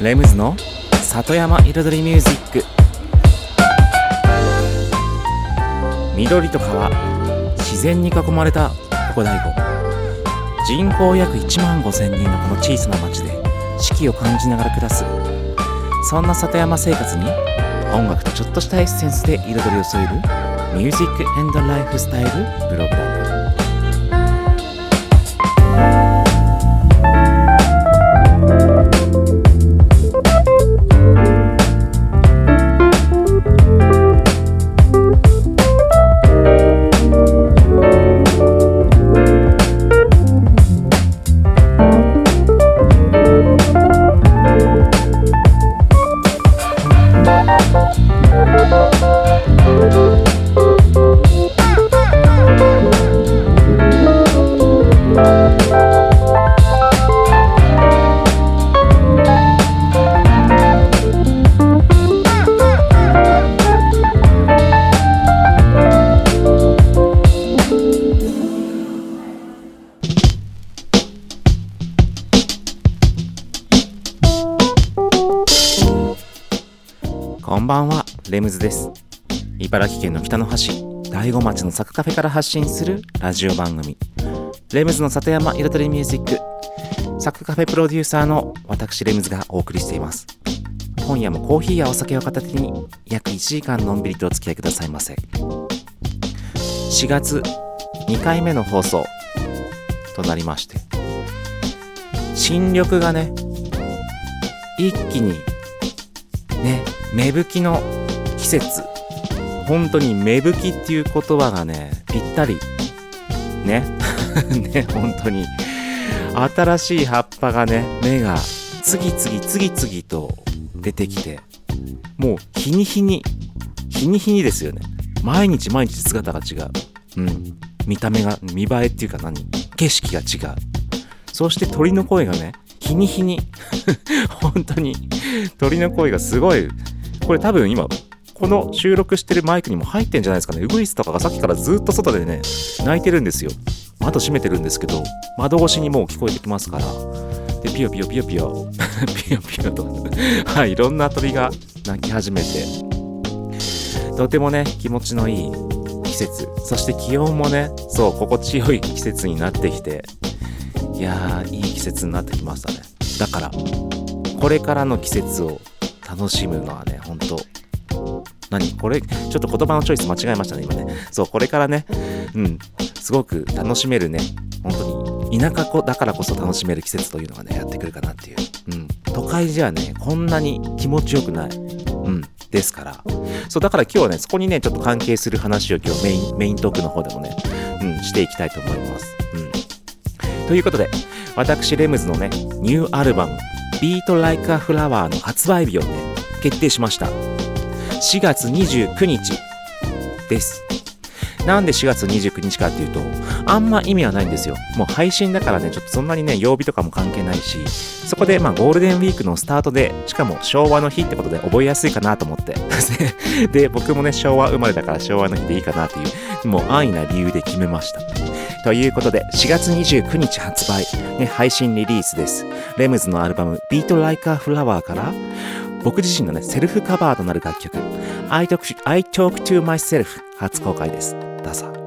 レムズの里山彩りミュージック。緑と川自然に囲まれたここ大悟人口約1万5千人のこの小さな町で四季を感じながら暮らす。そんな里山生活に音楽とちょっとしたエッセンスで彩りを添える「ミュージックエンドライフスタイル」プログラ県の北の端、大子町のサクカフェから発信するラジオ番組、レムズの里山彩りミュージック、サクカフェプロデューサーの私レムズがお送りしています。今夜もコーヒーやお酒を片手に約1時間のんびりとお付き合いくださいませ。4月2回目の放送となりまして、新緑がね、一気にね、芽吹きの季節。本当に芽吹きっていう言葉がね、ぴったり。ね。ね、本当に。新しい葉っぱがね、芽が次々次々と出てきて、もう日に日に、日に日にですよね。毎日毎日姿が違う。うん。見た目が、見栄えっていうか何？景色が違う。そして鳥の声がね、日に日に、本当に鳥の声がすごい、これ多分今、この収録してるマイクにも入ってんじゃないですかね。ウグイスとかがさっきからずっと外でね、鳴いてるんですよ。窓閉めてるんですけど、窓越しにもう聞こえてきますから。で、ピヨピヨピヨピヨ、ピヨピヨと、はい、いろんな鳥が鳴き始めて、とてもね、気持ちのいい季節。そして気温もね、そう、心地よい季節になってきて、いやー、いい季節になってきましたね。だから、これからの季節を楽しむのはね、ほんと、何？これ、ちょっと言葉のチョイス間違えましたね、今ね。そう、これからね、うん、すごく楽しめるね、本当に、田舎子だからこそ楽しめる季節というのがね、やってくるかなっていう。うん。都会じゃね、こんなに気持ちよくない。うん。ですから。そう、だから今日はね、そこにね、ちょっと関係する話を今日メイン、メイントークの方でもね、うん、していきたいと思います。うん。ということで、私、レムズのね、ニューアルバム、Beat Like a Flower の発売日をね、決定しました。4月29日です。なんで4月29日かっていうと、あんま意味はないんですよ。もう配信だからね、ちょっとそんなにね、曜日とかも関係ないし、そこでまあゴールデンウィークのスタートで、しかも昭和の日ってことで覚えやすいかなと思って。で、僕もね、昭和生まれだから昭和の日でいいかなっていう、もう安易な理由で決めました。ということで、4月29日発売、ね、配信リリースです。レムズのアルバム、Beat Like a Flower から、僕自身のね、セルフカバーとなる楽曲、I Talk, I Talk to Myself 初公開です。どうぞ。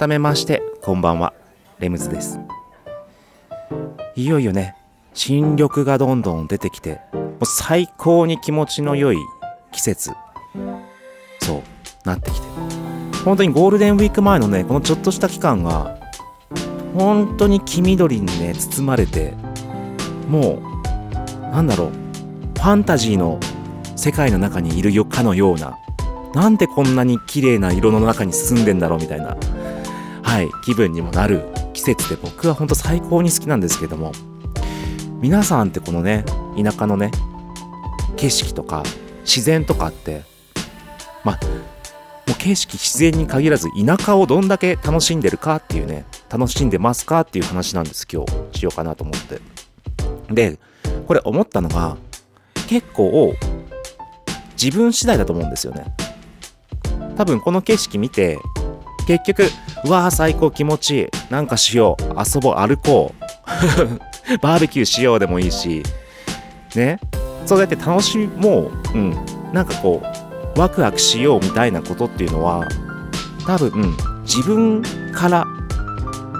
改めましてこんばんは。レムズです。いよいよね新緑がどんどん出てきてもう最高に気持ちの良い季節そうなってきて。本当にゴールデンウィーク前のねこのちょっとした期間が本当に黄緑にね包まれてもうなんだろうファンタジーの世界の中にいるよかのようななんでこんなに綺麗な色の中に進んでんだろうみたいなはい気分にもなる季節で僕は本当最高に好きなんですけども皆さんってこのね田舎のね景色とか自然とかってまあもう景色自然に限らず田舎をどんだけ楽しんでるかっていうね楽しんでますかっていう話なんです今日。しようかなと思って。でこれ思ったのが結構自分次第だと思うんですよね。多分この景色見て結局うわー最高気持ちいい。なんかしよう。遊ぼう。歩こう。バーベキューしようでもいいし。ね。そうやって楽しもう。うん。なんかこうワクワクしようみたいなことっていうのは多分自分から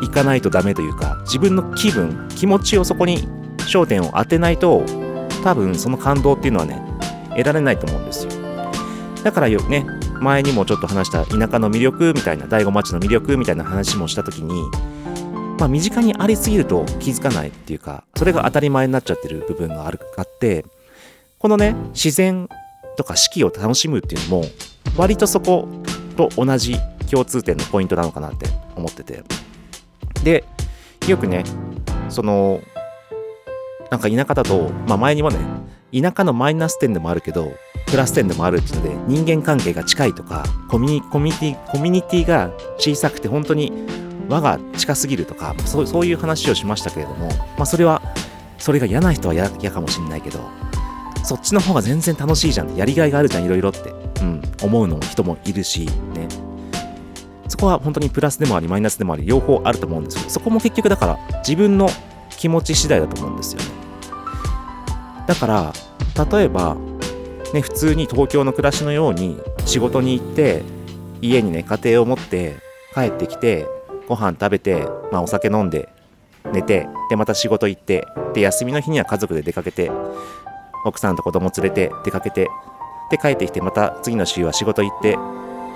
行かないとダメというか自分の気分気持ちをそこに焦点を当てないと多分その感動っていうのはね得られないと思うんですよ。だからよね。前にもちょっと話した田舎の魅力みたいな醍醐町の魅力みたいな話もした時にまあ身近にありすぎると気づかないっていうかそれが当たり前になっちゃってる部分があるあってこのね自然とか四季を楽しむっていうのも割とそこと同じ共通点のポイントなのかなって思ってて。でよくねそのなんか田舎だと、まあ、前にもね田舎のマイナス点でもあるけどプラス点でもあるっていうので人間関係が近いとかコミュニティコミュニティが小さくて本当に輪が近すぎるとかそうそういう話をしましたけれども、まあ、それはそれが嫌な人は嫌かもしれないけどそっちの方が全然楽しいじゃん。やりがいがあるじゃんいろいろって、うん、思うの人もいるしね。そこは本当にプラスでもありマイナスでもあり両方あると思うんですけどそこも結局だから自分の気持ち次第だと思うんですよね。だから例えばね普通に東京の暮らしのように仕事に行って家にね家庭を持って帰ってきてご飯食べて、まあ、お酒飲んで寝てでまた仕事行ってで休みの日には家族で出かけて奥さんと子供連れて出かけてで帰ってきてまた次の週は仕事行って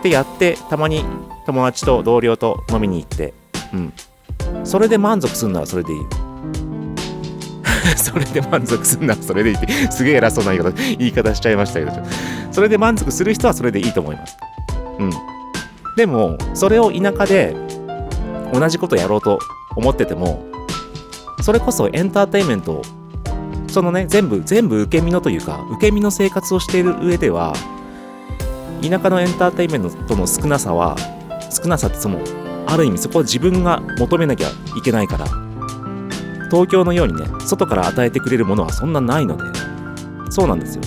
でやってたまに友達と同僚と飲みに行ってうん。それで満足するならそれでいい。それで満足するなそれでいいってすげえ偉そうな言い方言い方しちゃいましたけど。それで満足する人はそれでいいと思います。うん。でもそれを田舎で同じことやろうと思っててもそれこそエンターテインメントそのね全部全部受け身のというか受け身の生活をしている上では田舎のエンターテインメントとの少なさは少なさってそのある意味そこは自分が求めなきゃいけないから東京のようにね外から与えてくれるものはそんなないので。そうなんですよ。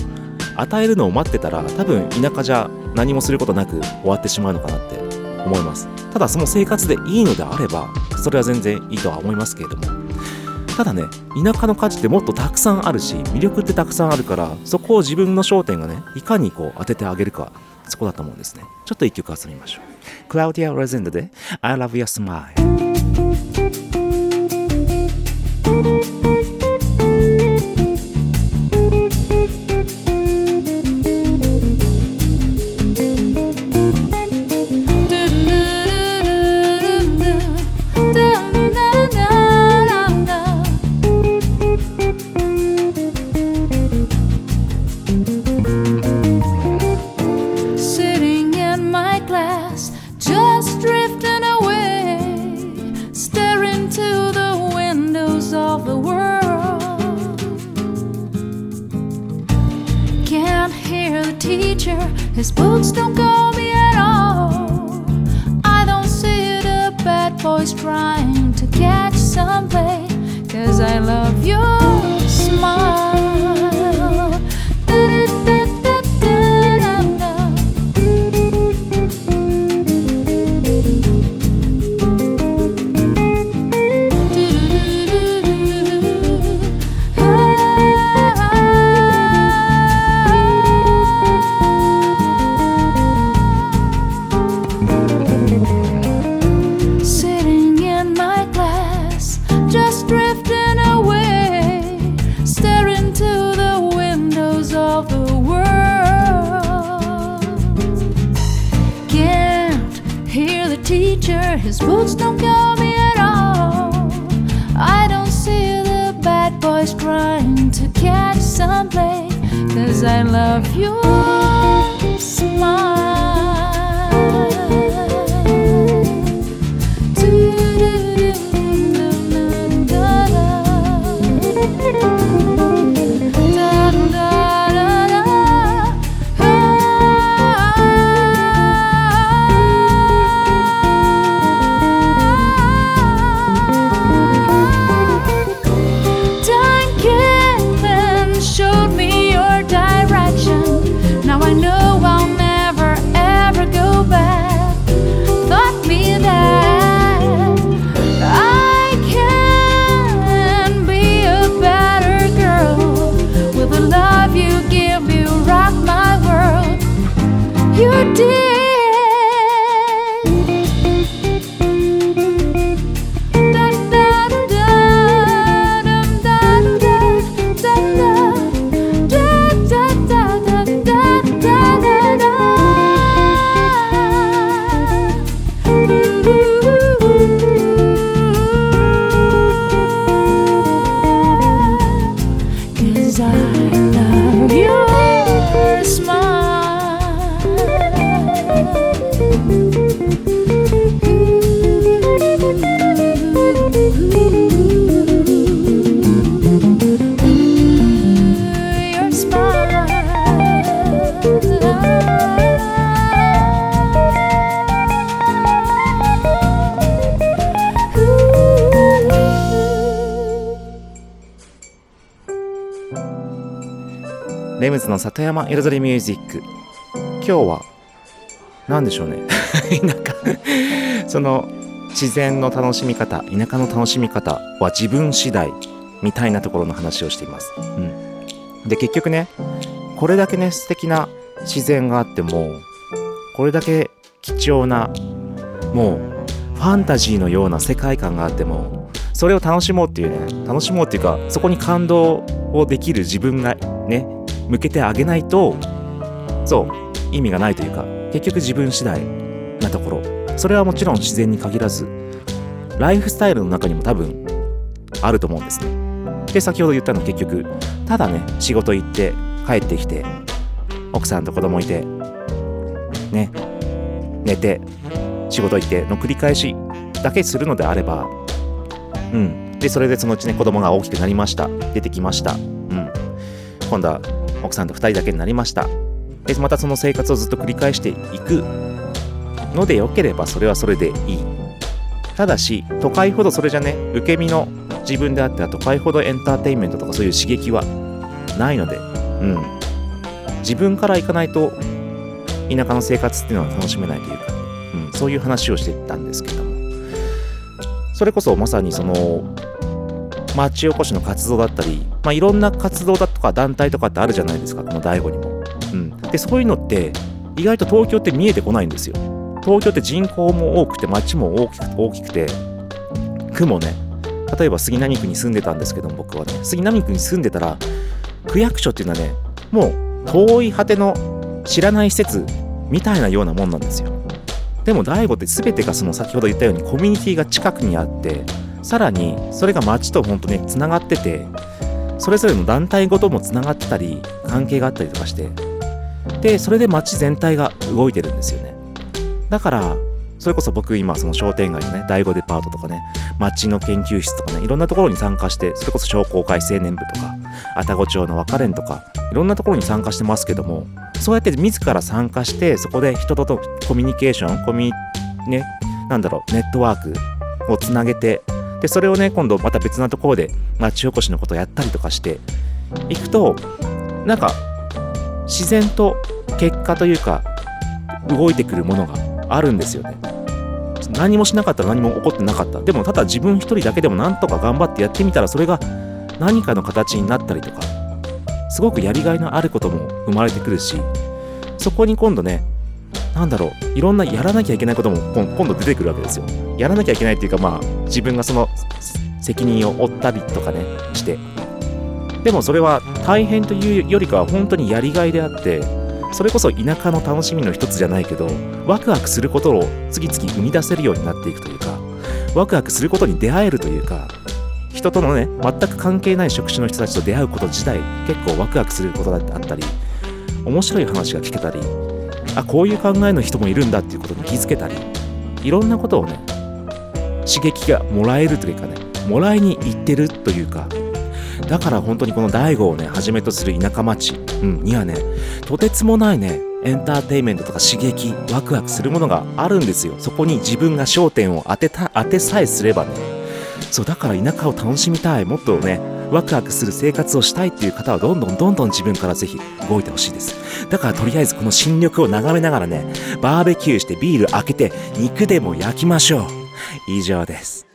与えるのを待ってたら多分田舎じゃ何もすることなく終わってしまうのかなって。思います。ただその生活でいいのであればそれは全然いいとは思いますけれども。ただね田舎の価値ってもっとたくさんあるし魅力ってたくさんあるからそこを自分の焦点がねいかにこう当ててあげるかそこだと思うんですね。ちょっと一曲遊びましょう。クラウディア・レゼンドで I love your smile Thank you. の里山彩りミュージック。今日は何でしょうね。なんかその自然の楽しみ方田舎の楽しみ方は自分次第みたいなところの話をしています、うん、で結局ねこれだけね素敵な自然があってもこれだけ貴重なもうファンタジーのような世界観があってもそれを楽しもうっていうね楽しもうっていうかそこに感動をできる自分がね向けてあげないとそう意味がないというか結局自分次第なところ。それはもちろん自然に限らずライフスタイルの中にも多分あると思うんですね。で先ほど言ったの結局ただね仕事行って帰ってきて奥さんと子供いてね寝て仕事行っての繰り返しだけするのであればうん。でそれでそのうちね子供が大きくなりました。出てきました。うん。今度は奥さんと2人だけになりました。でまたその生活をずっと繰り返していくのでよければそれはそれでいい。ただし都会ほどそれじゃね受け身の自分であっては都会ほどエンターテインメントとかそういう刺激はないのでうん。自分から行かないと田舎の生活っていうのは楽しめないというか、うん、そういう話をしてたんですけども。それこそまさにその町おこしの活動だったり、まあ、いろんな活動だとか団体とかってあるじゃないですかこの大悟にも、うん、でそういうのって意外と東京って見えてこないんですよ。東京って人口も多くて町も大きく大きくて区もね例えば杉並区に住んでたんですけども僕はね。杉並区に住んでたら区役所っていうのはねもう遠い果ての知らない施設みたいなようなもんなんですよ。でも大悟って全てがその先ほど言ったようにコミュニティが近くにあってさらにそれが町と本当ねつながっててそれぞれの団体ごともつながってたり関係があったりとかしてでそれで町全体が動いてるんですよね。だからそれこそ僕今その商店街のね第5デパートとかね町の研究室とかねいろんなところに参加してそれこそ商工会青年部とか愛宕町の若連とかいろんなところに参加してますけどもそうやって自ら参加してそこで人ととコミュニケーションコミュねなんだろうネットワークをつなげてでそれをね今度また別なところで町おこしのことをやったりとかしていくとなんか自然と結果というか動いてくるものがあるんですよね。何もしなかったら何も起こってなかった。でもただ自分一人だけでもなんとか頑張ってやってみたらそれが何かの形になったりとかすごくやりがいのあることも生まれてくるしそこに今度ねなんだろういろんなやらなきゃいけないことも今度出てくるわけですよ。やらなきゃいけないっていうかまあ自分がその責任を負ったりとかねして。でもそれは大変というよりかは本当にやりがいであってそれこそ田舎の楽しみの一つじゃないけどワクワクすることを次々生み出せるようになっていくというかワクワクすることに出会えるというか人とのね全く関係ない職種の人たちと出会うこと自体結構ワクワクすることだったり面白い話が聞けたりあこういう考えの人もいるんだっていうことに気づけたりいろんなことをね刺激がもらえるというかねもらいに行ってるというか。だから本当にこの大悟をねはじめとする田舎町、うん、にはねとてつもないねエンターテインメントとか刺激ワクワクするものがあるんですよ。そこに自分が焦点を当てた当てさえすればね。そうだから田舎を楽しみたいもっとねワクワクする生活をしたいっていう方はどんどんどんどん自分からぜひ動いてほしいです。だからとりあえずこの新緑を眺めながらねバーベキューしてビール開けて肉でも焼きましょう。以上です。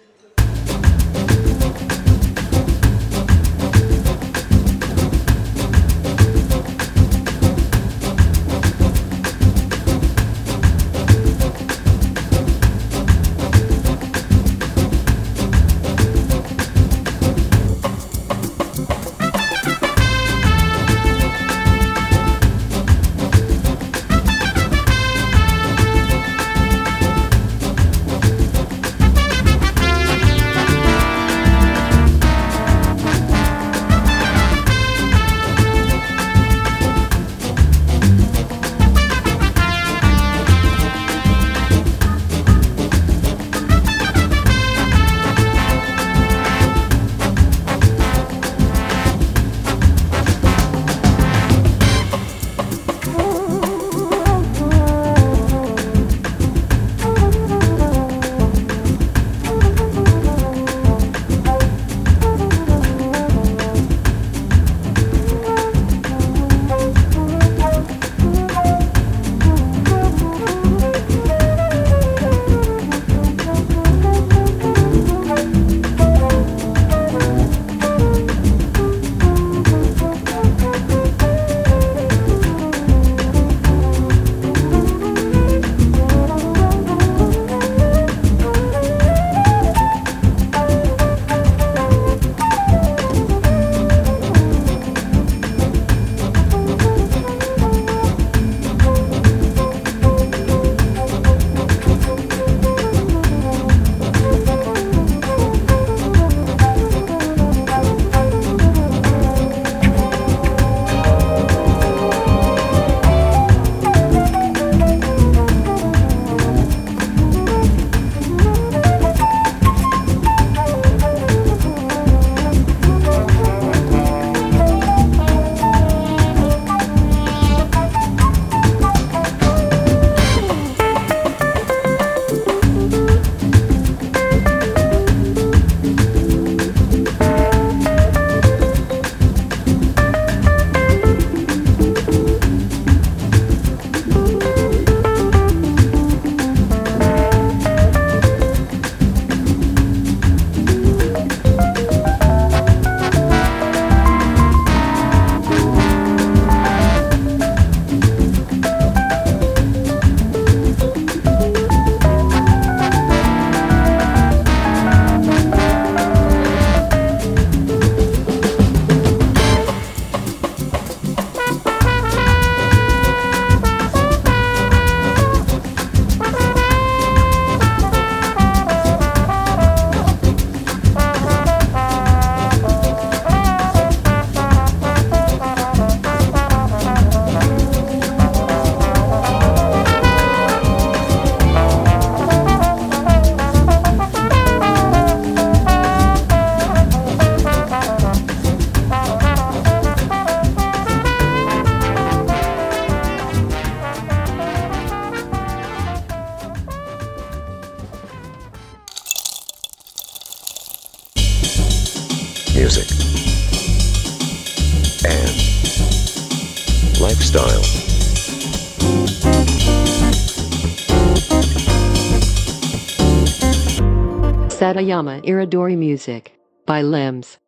Yama Iridori Music by Limbs.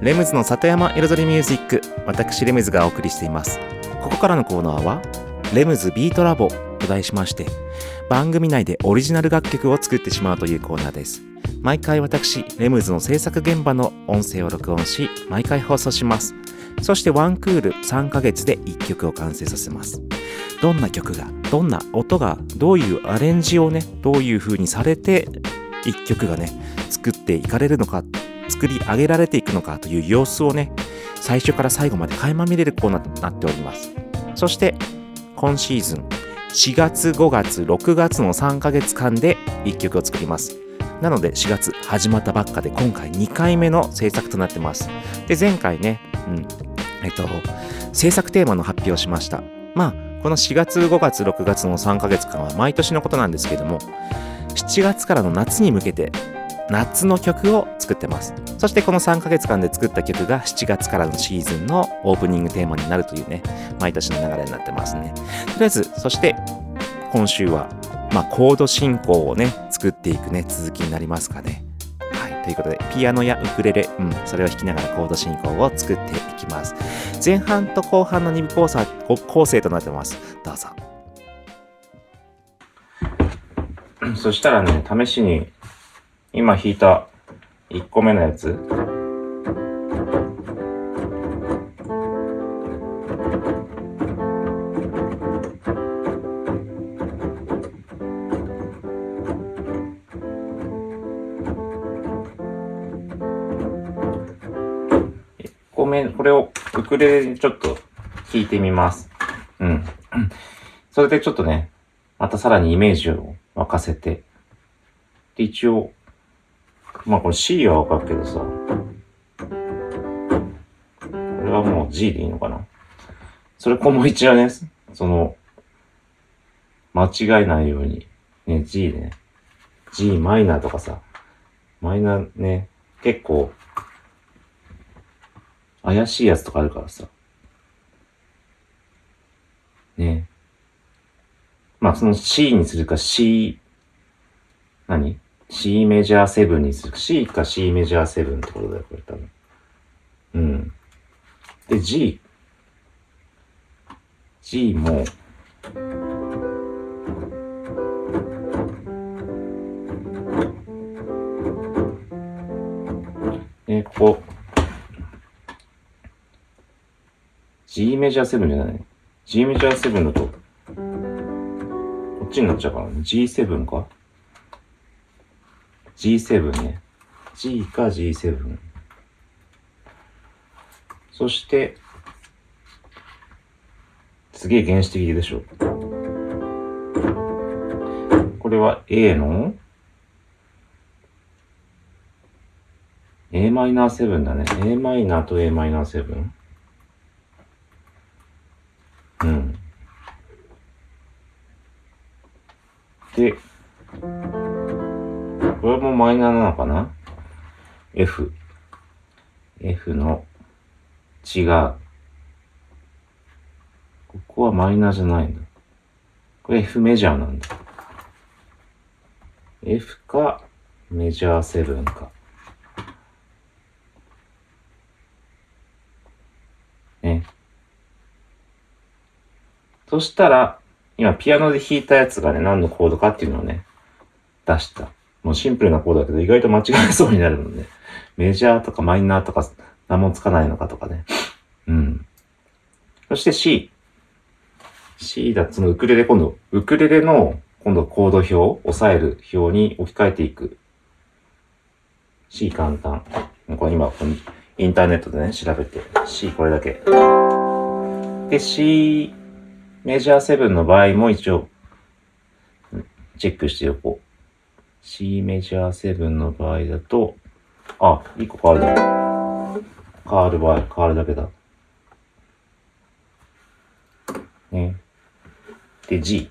レムズの里山彩りミュージック私レムズがお送りしていますここからのコーナーはレムズビートラボと題しまして、番組内でオリジナル楽曲を作ってしまうというコーナーです。毎回私、レムズの制作現場の音声を録音し、毎回放送します。そしてワンクール3ヶ月で1曲を完成させます。どんな曲が、どんな音が、どういうアレンジをね、どういう風にされて、1曲がね、作っていかれるのか、作り上げられていくのかという様子をね、最初から最後まで垣間見れるコーナーとなっております。そして、今シーズン、4月、5月、6月の3ヶ月間で1曲を作ります。なので4月始まったばっかで今回2回目の制作となってます。で、前回ね、うん、えっと、制作テーマの発表をしました。まあ、この4月、5月、6月の3ヶ月間は毎年のことなんですけども、7月からの夏に向けて夏の曲を作ってます。そしてこの3ヶ月間で作った曲が7月からのシーズンのオープニングテーマになるというね、毎年の流れになってますね。とりあえず、そして今週は、まあ、コード進行をね、作っていくね、続きになりますかね。はい。ということで、ピアノやウクレレ、うん、それを弾きながらコード進行を作っていきます。前半と後半の2部構成構成となってます。どうぞ。そしたらね、試しに、今弾いた1個目のやつ。ウクレレにちょっと弾いてみます。うん。それでちょっとね、またさらにイメージを沸かせて。で、一応、まあこれ C はわかるけどさ、これはもう G でいいのかな？それこも一応ね、その、間違えないように、ね、G でね、G マイナーとかさ、マイナーね、結構、怪しいやつとかあるからさ、ねまあその C にするか C、何 ?C メジャー7にするか C か C メジャー7ってことだよ、これ多分。うん。で、G。G も、え、ここ、G メジャー7じゃない ?G メジャー7だと、こっちになっちゃうからね。G7 か ?G7 ね。G か G7。そして、すげえ原始的でしょ。これは A の？Am7 だね。Am と Am7? で、これもマイナーなのかな ?F。F の違う。ここはマイナーじゃないんだ。これ F メジャーなんだ。F かメジャー7か。ね。そしたら、今ピアノで弾いたやつがね、何のコードかっていうのをね、出した。もうシンプルなコードだけど、意外と間違えそうになるので、メジャーとかマイナーとか何もつかないのかとかね。うん。そして C。C だ、そのウクレレ今度、ウクレレの今度コード表、押さえる表に置き換えていく。C 簡単。これ今、このインターネットでね、調べて。C これだけ。で、C メジャー7の場合も一応、チェックしておこう。C メジャー7の場合だと、あ、1個変わるだ。変わる場合、変わるだけだ。ね。で、G。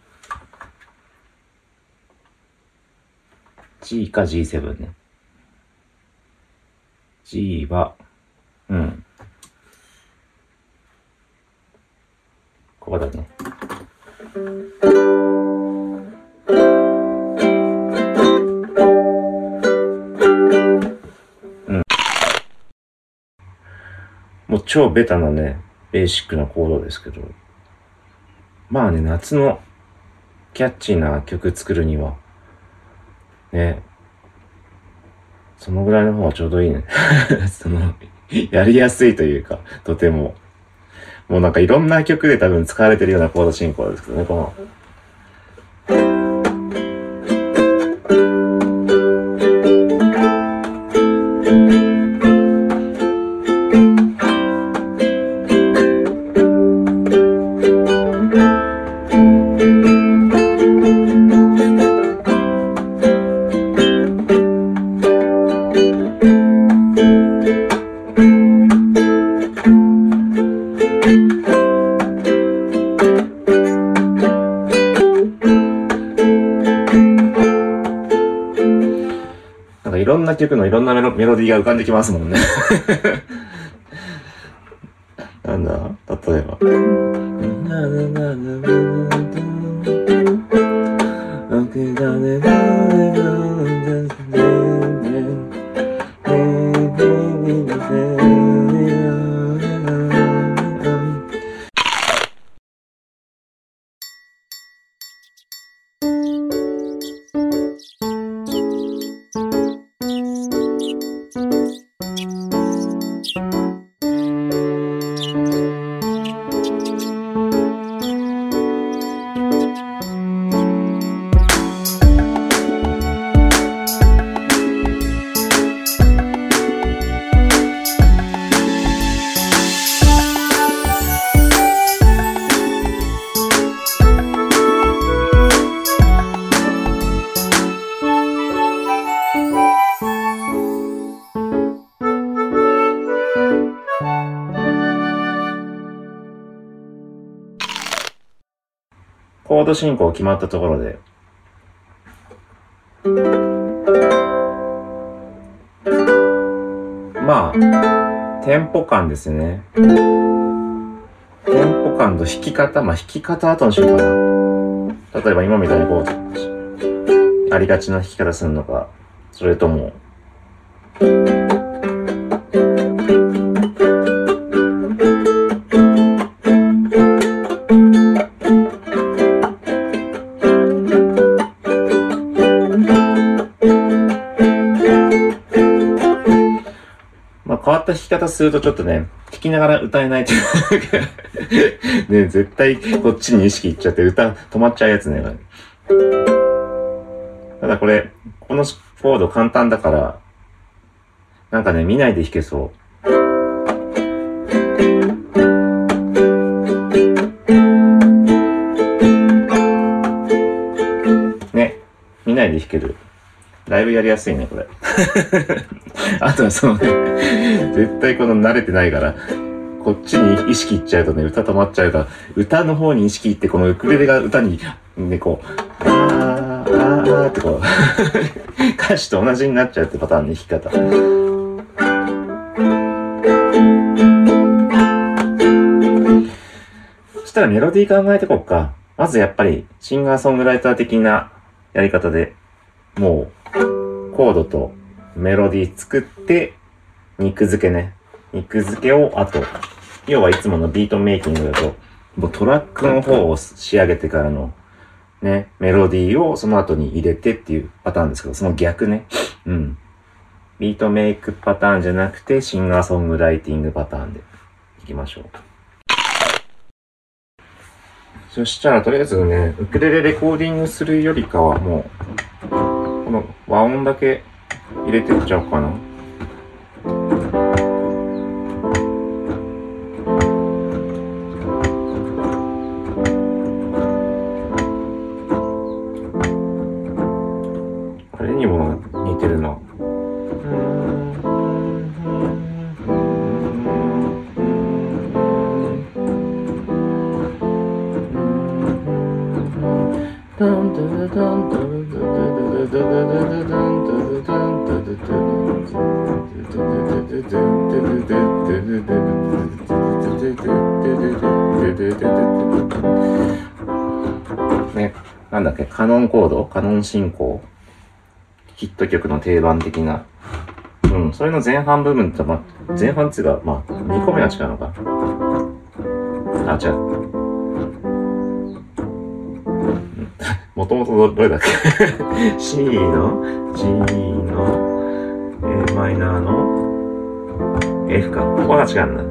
G か G7 ね。G は、うん。ここだね。うん。もう超ベタなね、ベーシックなコードですけど。まあね、夏のキャッチーな曲作るには、ね、そのぐらいの方がちょうどいいね。その、やりやすいというか、とても。もうなんかいろんな曲で多分使われてるようなコード進行ですけどね、この。メロディーが浮かんできますもんね。なんだ？例えば。コド進行決まったところで、まあ、テンポ感ですね。テンポ感と弾き方、まあ弾き方後にしようかな。例えば今みたいにこう、ありがちな弾き方するのか、それとも、った弾き方するとちょっとね、弾きながら歌えないという ね、絶対こっちに意識いっちゃって歌止まっちゃうやつね。ただこれ、このコード簡単だから、なんかね、見ないで弾けそう。ね、見ないで弾ける。だいぶやりやすいね、これ。あとはそのね、絶対この慣れてないから、こっちに意識いっちゃうとね、歌止まっちゃうから、歌の方に意識いって、このウクレレが歌に、ね、こう、あー、あー、あってこう、歌詞と同じになっちゃうってパターンの弾き方。そしたらメロディー考えてこっか。まずやっぱり、シンガーソングライター的なやり方で、もう、コードとメロディー作って、肉付けね。肉付けを後。要はいつものビートメイキングだと、もうトラックの方を仕上げてからの、ね、メロディーをその後に入れてっていうパターンですけど、その逆ね。うん。ビートメイクパターンじゃなくて、シンガーソングライティングパターンでいきましょう。そしたら、とりあえずね、ウクレレレコーディングするよりかはもう、この和音だけ入れてっちゃおうかな。ノンコード？カノン進行？ヒット曲の定番的な？うん、それの前半部分と、ま、前半っていうか、まあ、2個目は違うのか。あ、違う。もともとどれだっけ ?C の？G の？A マイナーの？F か。ここは違うんだ。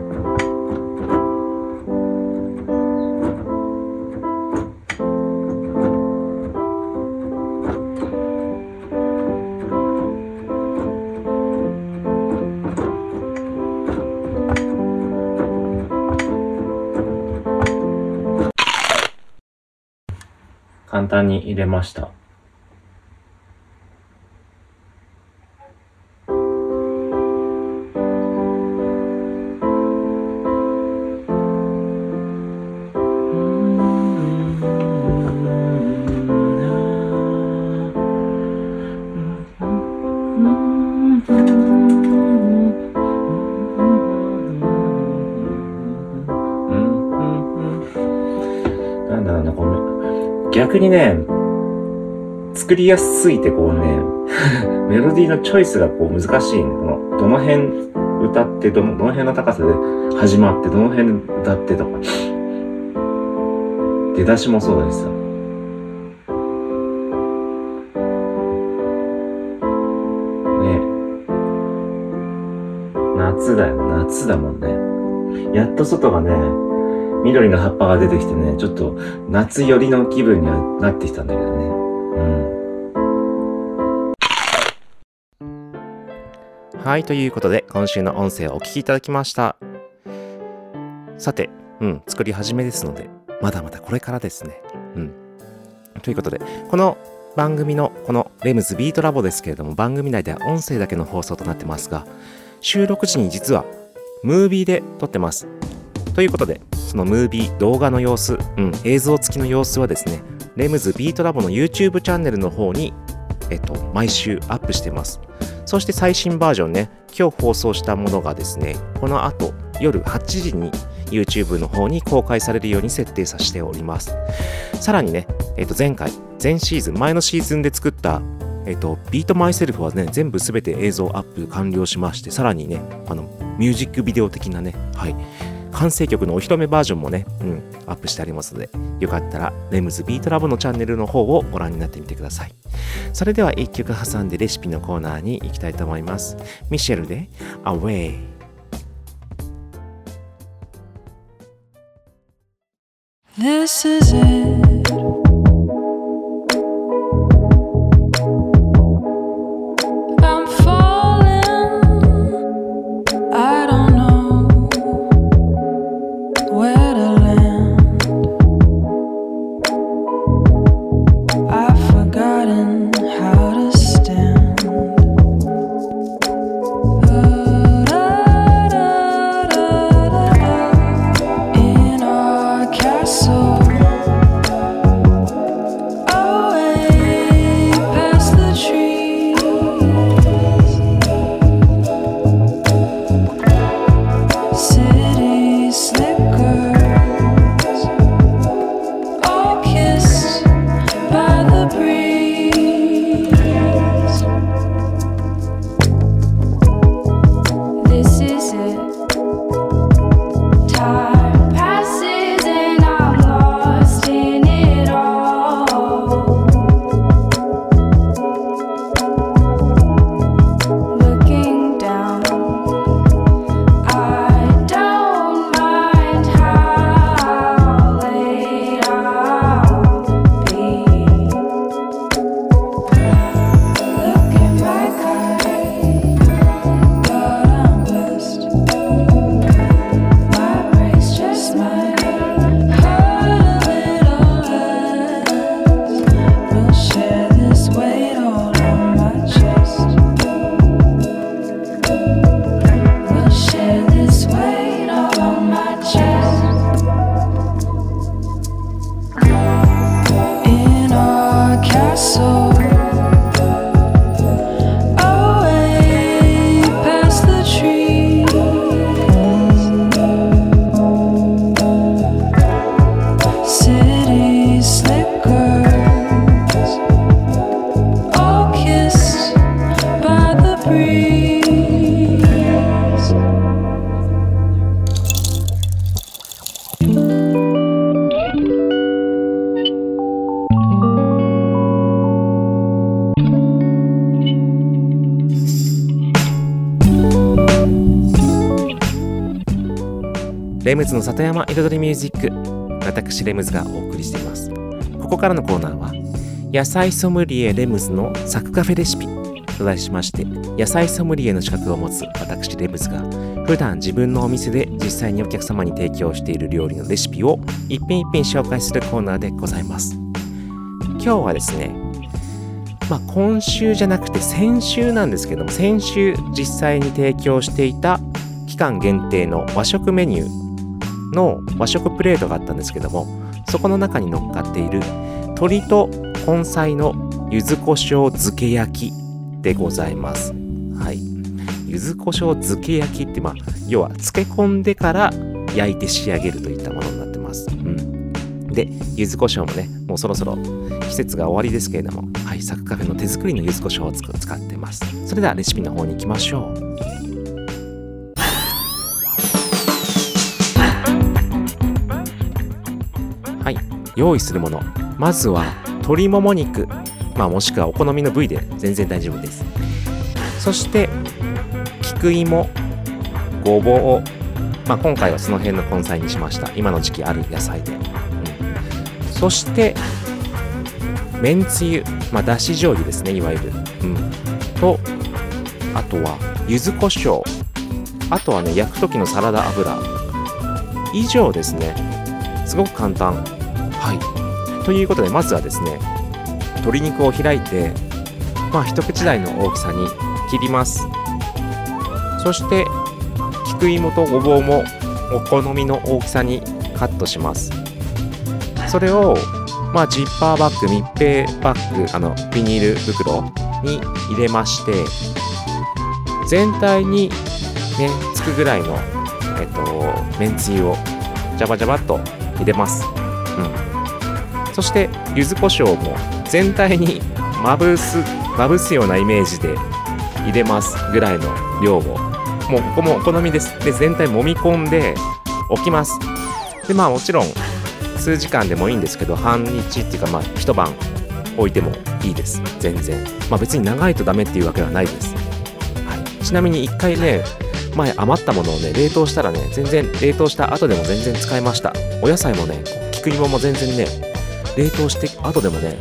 に入れました。にね、作りやすいてこうね、メロディーのチョイスがこう難しいね。この、どの辺歌って、どの、どの辺の高さで始まって、どの辺歌ってとか。出だしもそうだしさ。ね。夏だよ、夏だもんね。やっと外がね、緑の葉っぱが出てきてね、ちょっと夏寄りの気分にはなってきたんだけどね。うん。はい、ということで、今週の音声をお聞きいただきました。さて、うん、作り始めですので、まだまだこれからですね。うん。ということで、この番組のこのレムズビートラボですけれども、番組内では音声だけの放送となってますが、収録時に実はムービーで撮ってます。ということで、そのムービー、動画の様子、うん、映像付きの様子はですね、レムズビートラボの YouTube チャンネルの方に、えっと、毎週アップしてます。そして最新バージョンね、今日放送したものがですね、この後夜8時に YouTube の方に公開されるように設定させております。さらにね、えっと、前回、前シーズン、前のシーズンで作ったえっと、 Beat Myself はね、全部すべて映像アップ完了しまして、さらにね、あの、ミュージックビデオ的なね、はい、完成曲のお披露目バージョンもね、うん、アップしてありますので、よかったら、レムズビートラボのチャンネルの方をご覧になってみてください。それでは、一曲挟んでレシピのコーナーに行きたいと思います。ミシェルで、Away。This is it. レムズの里山彩りミュージック。私レムズがお送りしています。ここからのコーナーは野菜ソムリエレムズのサクカフェレシピ。と題しまして野菜ソムリエの資格を持つ私レムズが普段自分のお店で実際にお客様に提供している料理のレシピを一品一品紹介するコーナーでございます。今日はですねまあ今週じゃなくて先週なんですけども先週実際に提供していた期間限定の和食メニューの和食プレートがあったんですけどもそこの中に乗っかっている鶏と根菜の柚子胡椒漬け焼きでございます。はい。柚子胡椒漬け焼きってまあ要は漬け込んでから焼いて仕上げるといったものになってます。うん。で柚子胡椒もねもうそろそろ季節が終わりですけれどもはいサクカフェの手作りの柚子胡椒を使ってます。それではレシピの方に行きましょう。用意するもの。まずは鶏もも肉。まあもしくはお好みの部位で全然大丈夫です。そして菊芋ごぼう。まあ今回はその辺の根菜にしました。今の時期ある野菜で、うん。そしてめんつゆ。まあだし醤油ですねいわゆる。うん。とあとは柚子胡椒。あとはね焼く時のサラダ油。以上ですね。すごく簡単。ということでまずはですね鶏肉を開いてまあ一口大の大きさに切ります。そして菊芋とごぼうもお好みの大きさにカットします。それをまあジッパーバッグ密閉バッグあのビニール袋に入れまして全体にねつくぐらいのえっとめんつゆをジャバジャバっと入れます。そして柚子胡椒も全体にまぶすまぶすようなイメージで入れますぐらいの量を。もうここもお好みです。で全体揉み込んで置きます。でまあもちろん数時間でもいいんですけど半日っていうかまあ一晩置いてもいいです。全然。まあ別に長いとダメっていうわけではないです、はい、ちなみに一回ね前余ったものをね冷凍したらね全然冷凍した後でも全然使えました。お野菜もね菊芋も全然ね冷凍して後でもね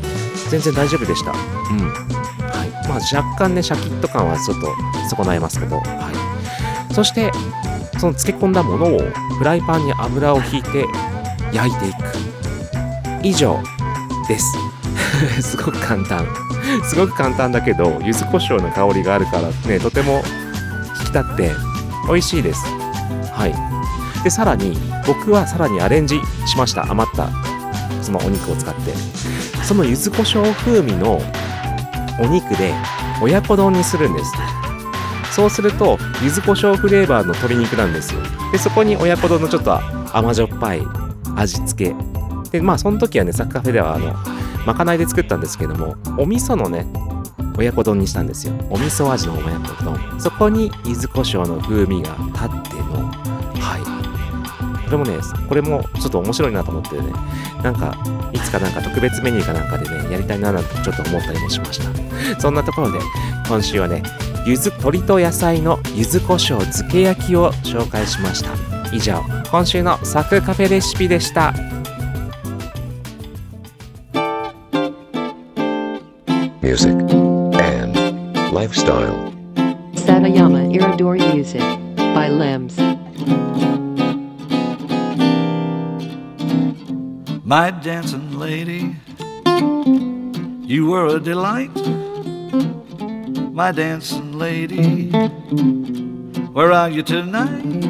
全然大丈夫でした。うん。はい。まあ若干ねシャキッと感はちょっと損ないますけど。はい。そしてその漬け込んだものをフライパンに油をひいて焼いていく。以上です。すごく簡単。すごく簡単だけど柚子胡椒の香りがあるからねとても引き立って美味しいです。はい。でさらに僕はさらにアレンジしました。余ったそのお肉を使って。その柚子胡椒風味のお肉で親子丼にするんです。そうすると柚子胡椒フレーバーの鶏肉なんですよ。でそこに親子丼のちょっと甘じょっぱい味付け。でまあその時はねサッカーフェではあのまかないで作ったんですけどもお味噌のね親子丼にしたんですよ。お味噌味の親子丼。そこに柚子胡椒の風味が立ってはいこれもねこれもちょっと面白いなと思ってねなんかいつかなんか特別メニューかなんかでねやりたいななんてちょっと思ったりもしましたそんなところで今週はね柚子鶏と野菜の柚子胡椒漬け焼きを紹介しました以上今週のサクカフェレシピでした music, and lifestyle. Satayama Iridori Music by Limbs. My dancing lady, you were a delight. My dancing lady, where are you tonight?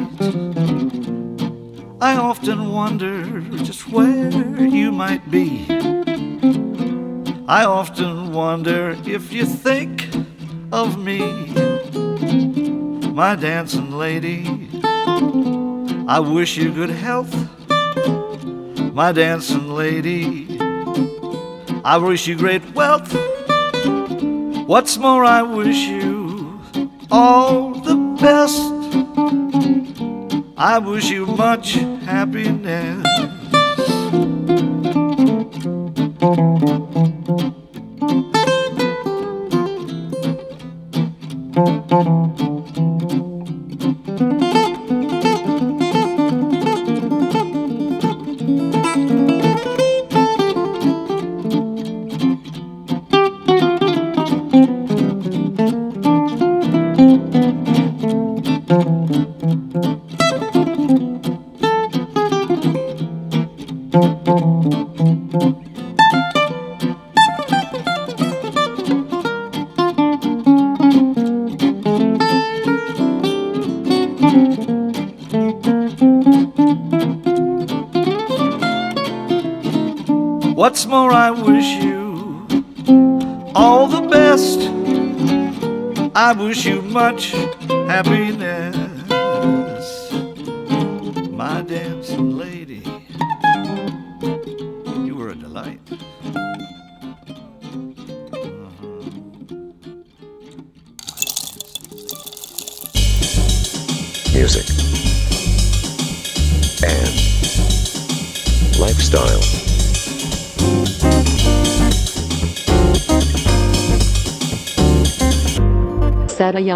I often wonder just where you might be. I often wonder if you think of me, my dancing lady. I wish you good health my dancing lady. I wish you great wealth. What's more, I wish you all the best. I wish you much happiness. Beach.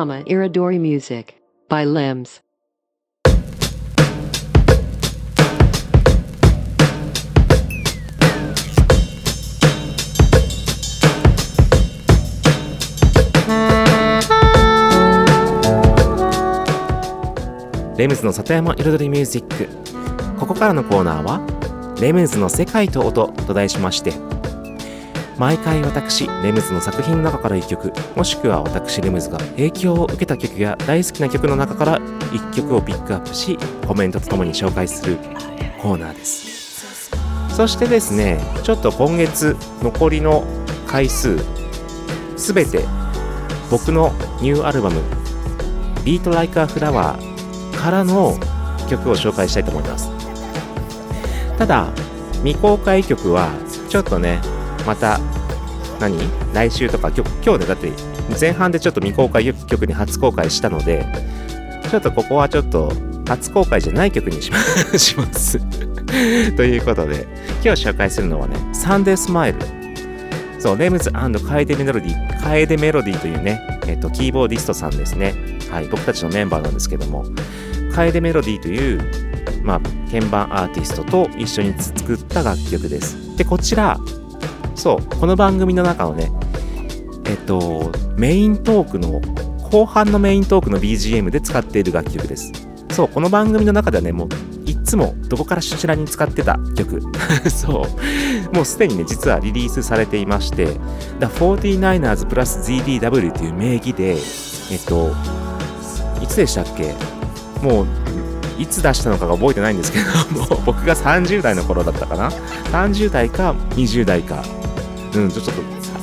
Satayama Iridori Music by Limbs. レムズの里山彩りミュージックここからのコーナーは「レムズの世界と音」と題しまして毎回私レムズの作品の中から1曲もしくは私レムズが影響を受けた曲や大好きな曲の中から1曲をピックアップしコメントとともに紹介するコーナーです。そしてですねちょっと今月残りの回数すべて僕のニューアルバム「Beat Like a Flower」からの曲を紹介したいと思います。ただ未公開曲はちょっとねまた何？来週とか今日今日でだって前半でちょっと未公開曲に初公開したのでちょっとここはちょっと初公開じゃない曲にしまします ということで今日紹介するのはねサンデースマイルそう、レムズカエデメロディ、カエデメロディというね、えっ、と、キーボーディストさんですね。はい、僕たちのメンバーなんですけども、カエデメロディという、まあ、鍵盤アーティストと一緒に作った楽曲です。で、こちら、そう、この番組の中のね、えっと、メイントークの、後半のメイントークの BGM で使っている楽曲です。そう、この番組の中ではね、もう、いつもどこからしらに使ってた曲。そう。もうすでにね、実はリリースされていまして、The 49ers プラス ZDW という名義で、えっと、いつでしたっけ？もう、いつ出したのかが覚えてないんですけど、もう僕が30代の頃だったかな ?30 代か20代か。うん、ちょっと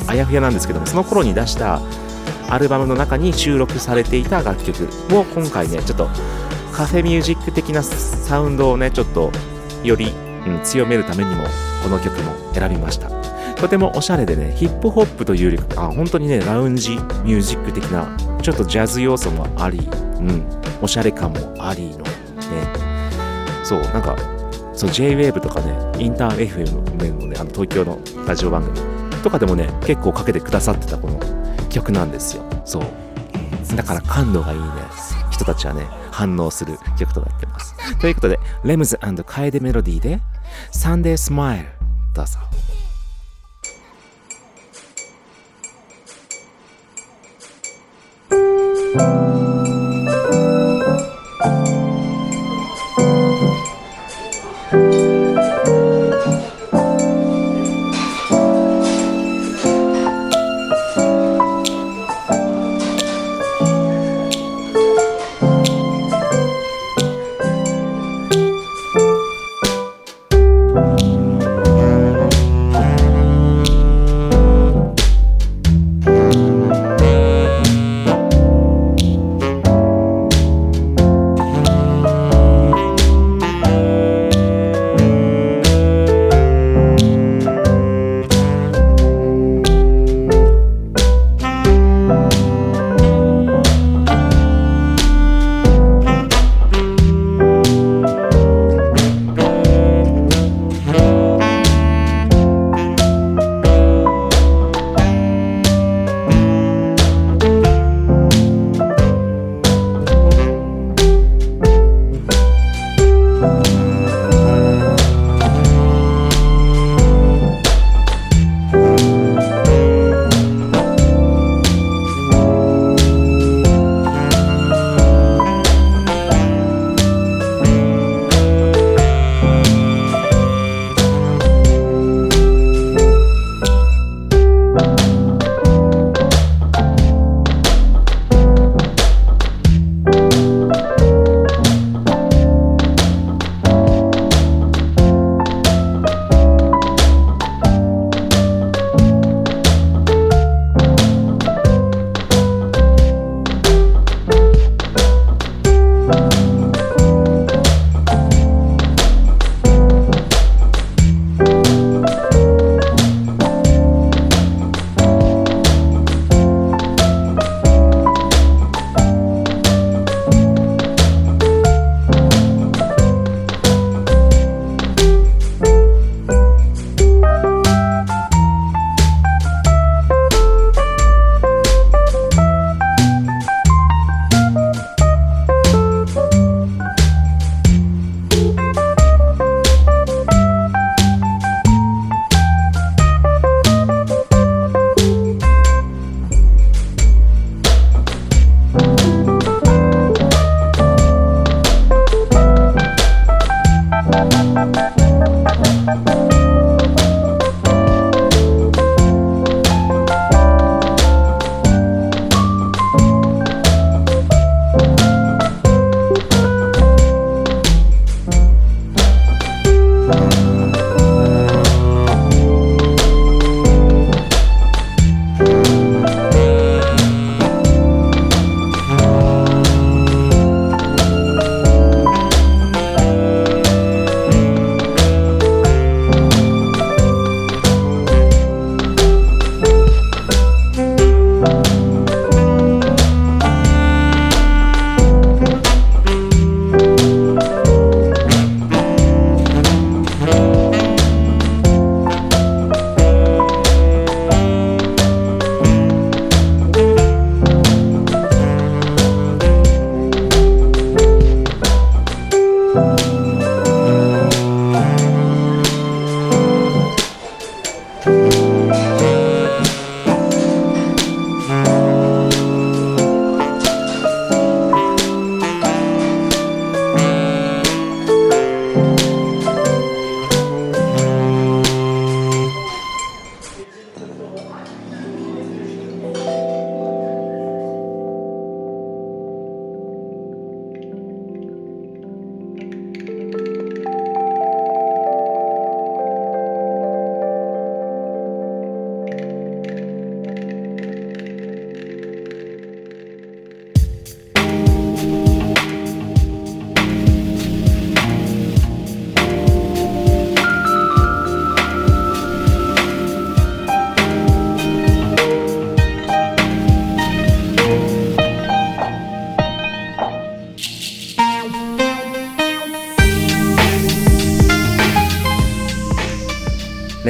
あやふやなんですけども、その頃に出したアルバムの中に収録されていた楽曲を今回ね、ちょっとカフェミュージック的なサウンドをね、ちょっとより、うん、強めるためにも、この曲も選びました。とてもおしゃれでね、ヒップホップというよりか、本当にね、ラウンジミュージック的な、ちょっとジャズ要素もあり、うん、おしゃれ感もありの、ね、そう、なんか、そう J-Wave とかね、インター FM のね、あの東京のラジオ番組とかでもね結構かけてくださってたこの曲なんですよ。そう。だから感度がいいね。人たちはね反応する曲となってます。ということでレムズカエデメロディーで「サンデースマイル」どうぞ「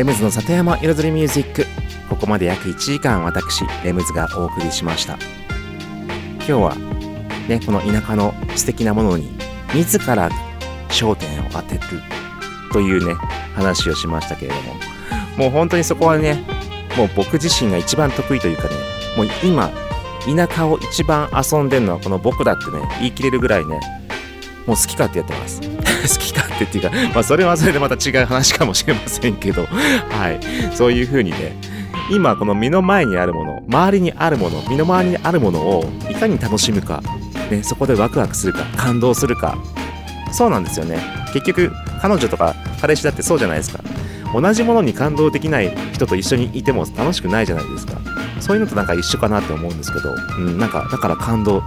ムズの里山彩りミュージック。ここまで約1時間私レムズがお送りしました。今日はねこの田舎の素敵なものに自ら焦点を当てるというね話をしましたけれども。もう本当にそこはねもう僕自身が一番得意というかねもう今田舎を一番遊んでるのはこの僕だってね言い切れるぐらいねもう好き勝手やってます。好き勝手っていうか、まあ、それはそれでまた違う話かもしれませんけどはい。そういう風にね今この目の前にあるもの周りにあるもの身の回りにあるものをいかに楽しむか、ね、そこでワクワクするか感動するか。そうなんですよね。結局彼女とか彼氏だってそうじゃないですか。同じものに感動できない人と一緒にいても楽しくないじゃないですか。そういうのとなんか一緒かなって思うんですけど、うん、なんかだから感動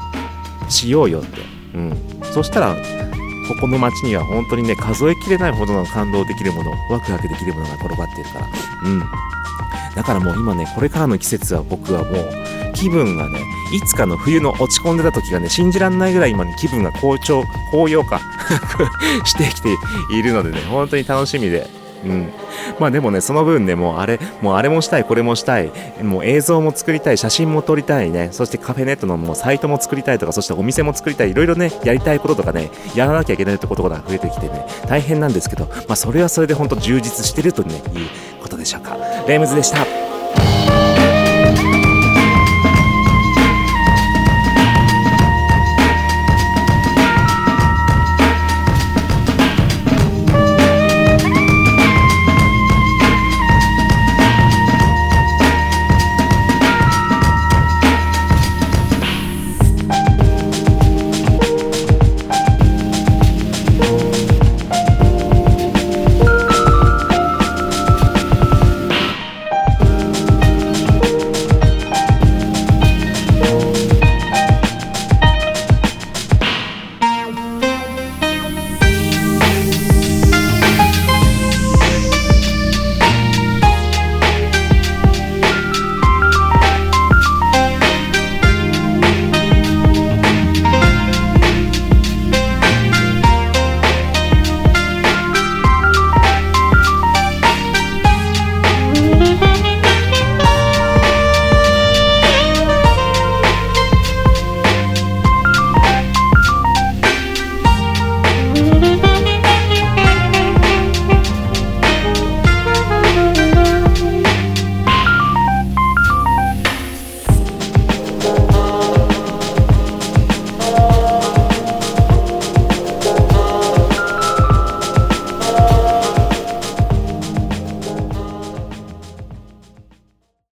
しようよって、うん、そしたらここの街には本当にね数えきれないほどの感動できるものワクワクできるものが転がっているから。うん。だからもう今ねこれからの季節は僕はもう気分がねいつかの冬の落ち込んでた時がね信じらんないぐらい今に気分が好調高揚化 してきているのでね本当に楽しみで。うん、まあでもねその分ねもうあれもうあれもしたいこれもしたい。もう映像も作りたい写真も撮りたいね。そしてカフェネットのもうサイトも作りたいとかそしてお店も作りたい。いろいろねやりたいこととかねやらなきゃいけないってことが増えてきてね大変なんですけどまあそれはそれで本当充実してるとねいうことでしょうか。レームズでした。